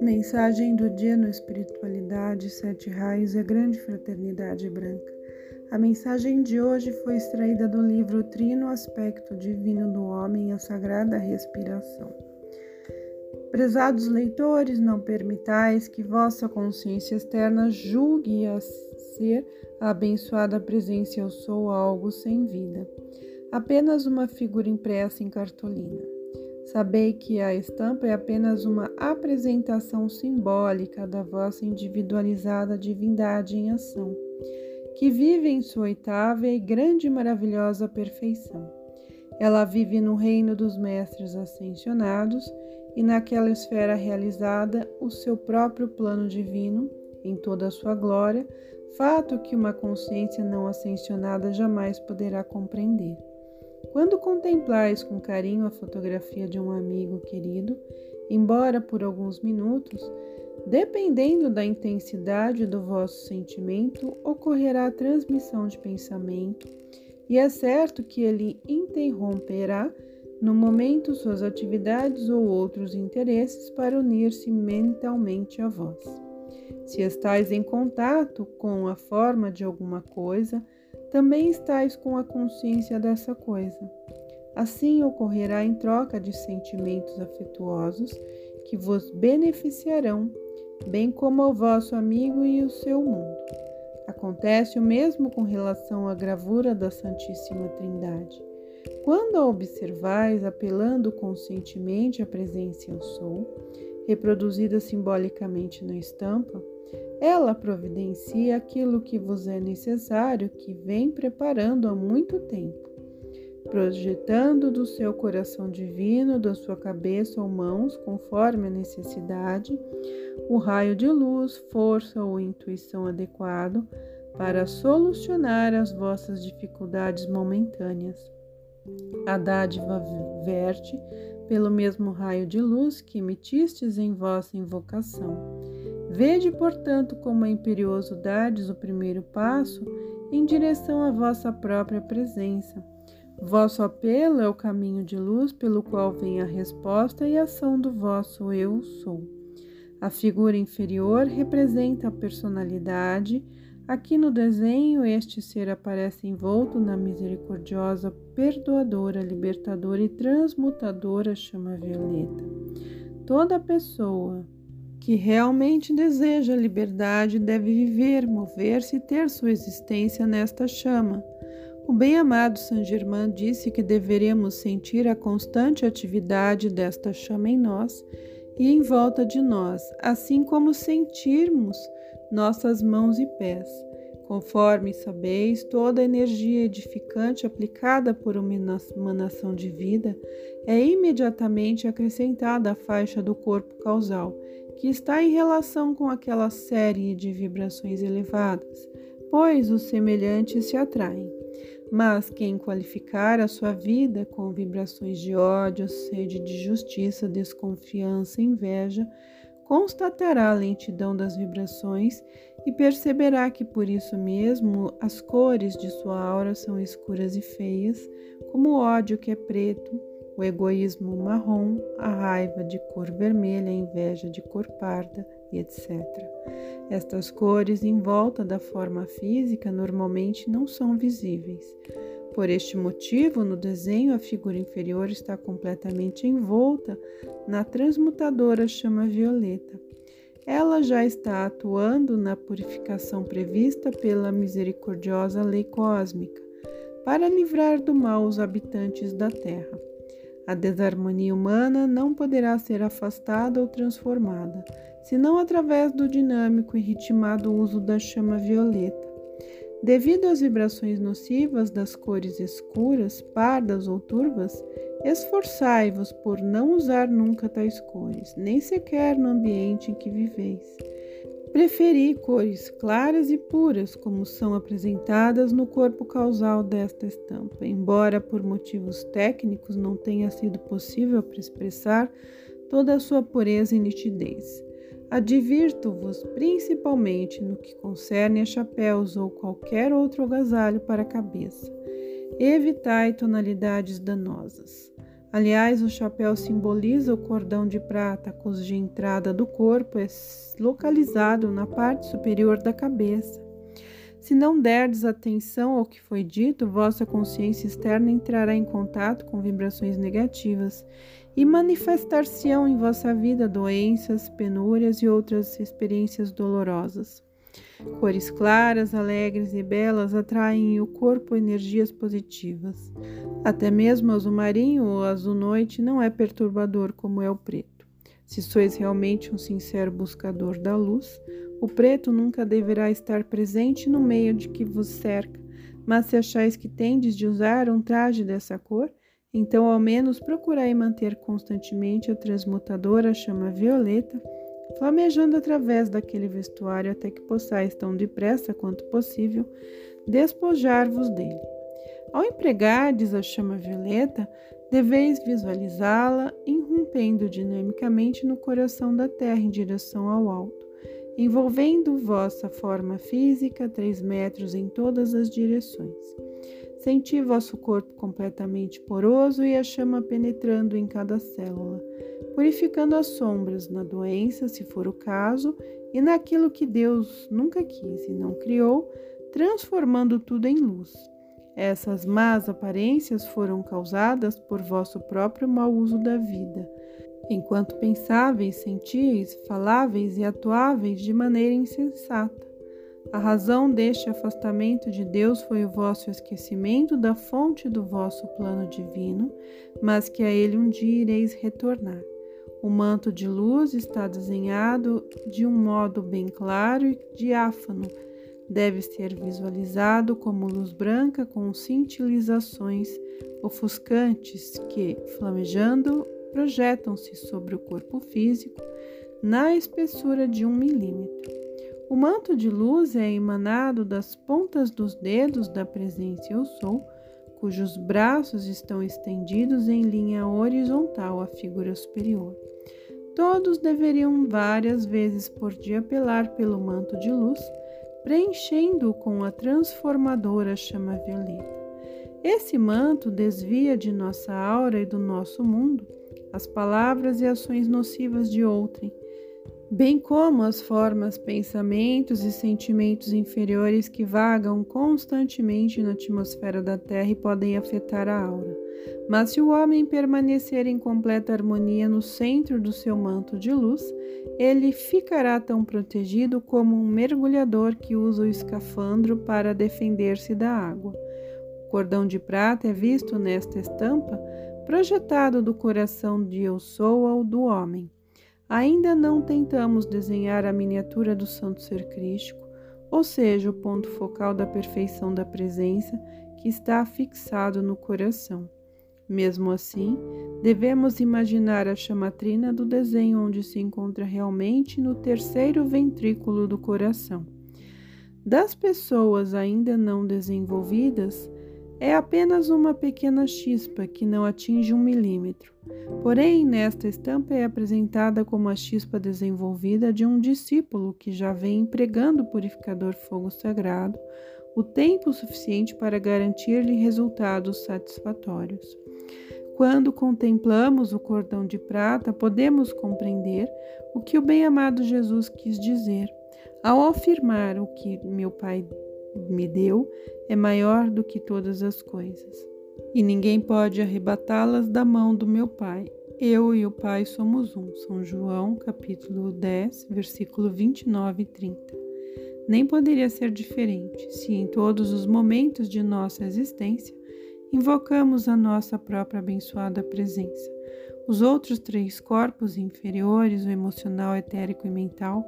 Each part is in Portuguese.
Mensagem do dia no Espiritualidade, Sete Raios e a Grande Fraternidade Branca. A mensagem de hoje foi extraída do livro Trino Aspecto Divino do Homem a Sagrada Respiração. Prezados leitores, não permitais que vossa consciência externa julgue a ser a abençoada presença Eu Sou algo sem vida, apenas uma figura impressa em cartolina. Sabei que a estampa é apenas uma apresentação simbólica da vossa individualizada divindade em ação, que vive em sua oitava e grande e maravilhosa perfeição. Ela vive no reino dos mestres ascensionados e naquela esfera realizada o seu próprio plano divino em toda a sua glória, fato que uma consciência não ascensionada jamais poderá compreender. Quando contemplais com carinho a fotografia de um amigo querido, embora por alguns minutos, dependendo da intensidade do vosso sentimento, ocorrerá a transmissão de pensamento, e é certo que ele interromperá no momento suas atividades ou outros interesses para unir-se mentalmente a vós. Se estáis em contato com a forma de alguma coisa, também estáis com a consciência dessa coisa. Assim ocorrerá em troca de sentimentos afetuosos que vos beneficiarão, bem como ao vosso amigo e o seu mundo. Acontece o mesmo com relação à gravura da Santíssima Trindade. Quando a observais apelando conscientemente à presença Eu Sou, reproduzida simbolicamente na estampa, ela providencia aquilo que vos é necessário, que vem preparando há muito tempo, projetando do seu coração divino, da sua cabeça ou mãos, conforme a necessidade, o raio de luz, força ou intuição adequado para solucionar as vossas dificuldades momentâneas. A dádiva verte pelo mesmo raio de luz que emitistes em vossa invocação Vede, portanto, como é imperioso dardes o primeiro passo em direção à vossa própria presença. Vosso apelo é o caminho de luz pelo qual vem a resposta e ação do vosso Eu Sou. A figura inferior representa a personalidade. Aqui no desenho, este ser aparece envolto na misericordiosa, perdoadora, libertadora e transmutadora chama violeta. Toda pessoa, que realmente deseja liberdade deve viver, mover-se e ter sua existência nesta chama. O bem-amado Saint Germain disse que deveremos sentir a constante atividade desta chama em nós e em volta de nós, assim como sentirmos nossas mãos e pés. Conforme sabeis, toda energia edificante aplicada por uma emanação de vida é imediatamente acrescentada à faixa do corpo causal que está em relação com aquela série de vibrações elevadas, pois os semelhantes se atraem. Mas quem qualificar a sua vida com vibrações de ódio, sede de justiça, desconfiança, inveja, constatará a lentidão das vibrações e perceberá que por isso mesmo as cores de sua aura são escuras e feias, como o ódio que é preto, o egoísmo marrom, a raiva de cor vermelha, a inveja de cor parda e etc. Estas cores em volta da forma física normalmente não são visíveis. Por este motivo, no desenho, a figura inferior está completamente envolta na transmutadora chama violeta. Ela já está atuando na purificação prevista pela misericordiosa lei cósmica, para livrar do mal os habitantes da Terra. A desarmonia humana não poderá ser afastada ou transformada, senão através do dinâmico e ritmado uso da chama violeta. Devido às vibrações nocivas das cores escuras, pardas ou turvas, esforçai-vos por não usar nunca tais cores, nem sequer no ambiente em que viveis. Preferi cores claras e puras, como são apresentadas no corpo causal desta estampa, embora por motivos técnicos não tenha sido possível expressar toda a sua pureza e nitidez. Advirto-vos principalmente no que concerne a chapéus ou qualquer outro agasalho para a cabeça. Evitai tonalidades danosas. Aliás, o chapéu simboliza o cordão de prata, cuja entrada do corpo é localizado na parte superior da cabeça. Se não derdes atenção ao que foi dito, vossa consciência externa entrará em contato com vibrações negativas e manifestar-se-ão em vossa vida doenças, penúrias e outras experiências dolorosas. Cores claras, alegres e belas atraem o corpo energias positivas. Até mesmo o azul marinho ou azul noite não é perturbador como é o preto. Se sois realmente um sincero buscador da luz, o preto nunca deverá estar presente no meio de que vos cerca. Mas se achais que tendes de usar um traje dessa cor, então ao menos procurai manter constantemente a transmutadora chama violeta flamejando através daquele vestuário até que possais tão depressa quanto possível despojar-vos dele. Ao empregardes a chama violeta, deveis visualizá-la irrompendo dinamicamente no coração da terra em direção ao alto, envolvendo vossa forma física três metros em todas as direções. Senti vosso corpo completamente poroso e a chama penetrando em cada célula purificando as sombras na doença, se for o caso, e naquilo que Deus nunca quis e não criou, transformando tudo em luz. Essas más aparências foram causadas por vosso próprio mau uso da vida, enquanto pensáveis, sentíeis, faláveis e atuáveis de maneira insensata. A razão deste afastamento de Deus foi o vosso esquecimento da fonte do vosso plano divino, mas que a ele um dia ireis retornar. O manto de luz está desenhado de um modo bem claro e diáfano. Deve ser visualizado como luz branca com cintilizações ofuscantes que, flamejando, projetam-se sobre o corpo físico na espessura de um milímetro. O manto de luz é emanado das pontas dos dedos da presença Eu Sou, cujos braços estão estendidos em linha horizontal à figura superior. Todos deveriam várias vezes por dia apelar pelo manto de luz, preenchendo-o com a transformadora chama violeta. Esse manto desvia de nossa aura e do nosso mundo as palavras e ações nocivas de outrem, bem como as formas, pensamentos e sentimentos inferiores que vagam constantemente na atmosfera da Terra e podem afetar a aura. Mas se o homem permanecer em completa harmonia no centro do seu manto de luz, ele ficará tão protegido como um mergulhador que usa o escafandro para defender-se da água. O cordão de prata é visto nesta estampa, projetado do coração de Eu Sou ao do homem. Ainda não tentamos desenhar a miniatura do Santo Ser Crístico, ou seja, o ponto focal da perfeição da presença que está fixado no coração. Mesmo assim, devemos imaginar a chamatrina do desenho onde se encontra realmente no terceiro ventrículo do coração. Das pessoas ainda não desenvolvidas, é apenas uma pequena chispa que não atinge um milímetro. Porém, nesta estampa é apresentada como a chispa desenvolvida de um discípulo que já vem empregando o purificador fogo sagrado o tempo suficiente para garantir-lhe resultados satisfatórios. Quando contemplamos o cordão de prata, podemos compreender o que o bem-amado Jesus quis dizer ao afirmar o que meu Pai me deu é maior do que todas as coisas, e ninguém pode arrebatá-las da mão do meu Pai. Eu e o Pai somos um. São João, capítulo 10, versículo 29 e 30. Nem poderia ser diferente se em todos os momentos de nossa existência invocamos a nossa própria abençoada presença. Os outros três corpos inferiores, o emocional, etérico e mental,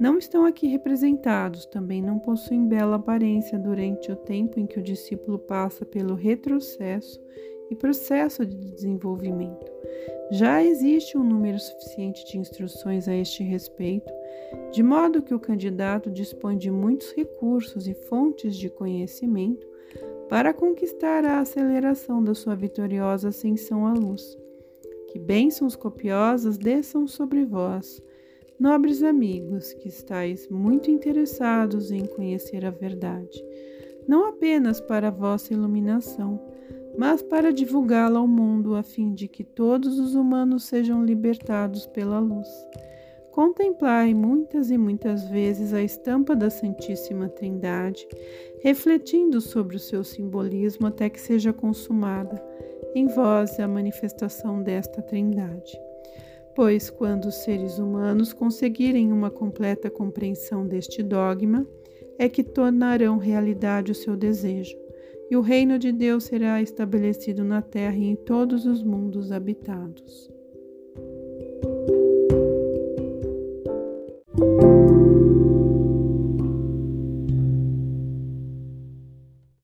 não estão aqui representados, também não possuem bela aparência durante o tempo em que o discípulo passa pelo retrocesso e processo de desenvolvimento. Já existe um número suficiente de instruções a este respeito, de modo que o candidato dispõe de muitos recursos e fontes de conhecimento para conquistar a aceleração da sua vitoriosa ascensão à luz. Que bênçãos copiosas desçam sobre vós, nobres amigos, que estáis muito interessados em conhecer a verdade, não apenas para a vossa iluminação, mas para divulgá-la ao mundo a fim de que todos os humanos sejam libertados pela luz. Contemplai muitas e muitas vezes a estampa da Santíssima Trindade, refletindo sobre o seu simbolismo até que seja consumada em vós a manifestação desta Trindade. Pois, quando os seres humanos conseguirem uma completa compreensão deste dogma, é que tornarão realidade o seu desejo, e o reino de Deus será estabelecido na terra e em todos os mundos habitados.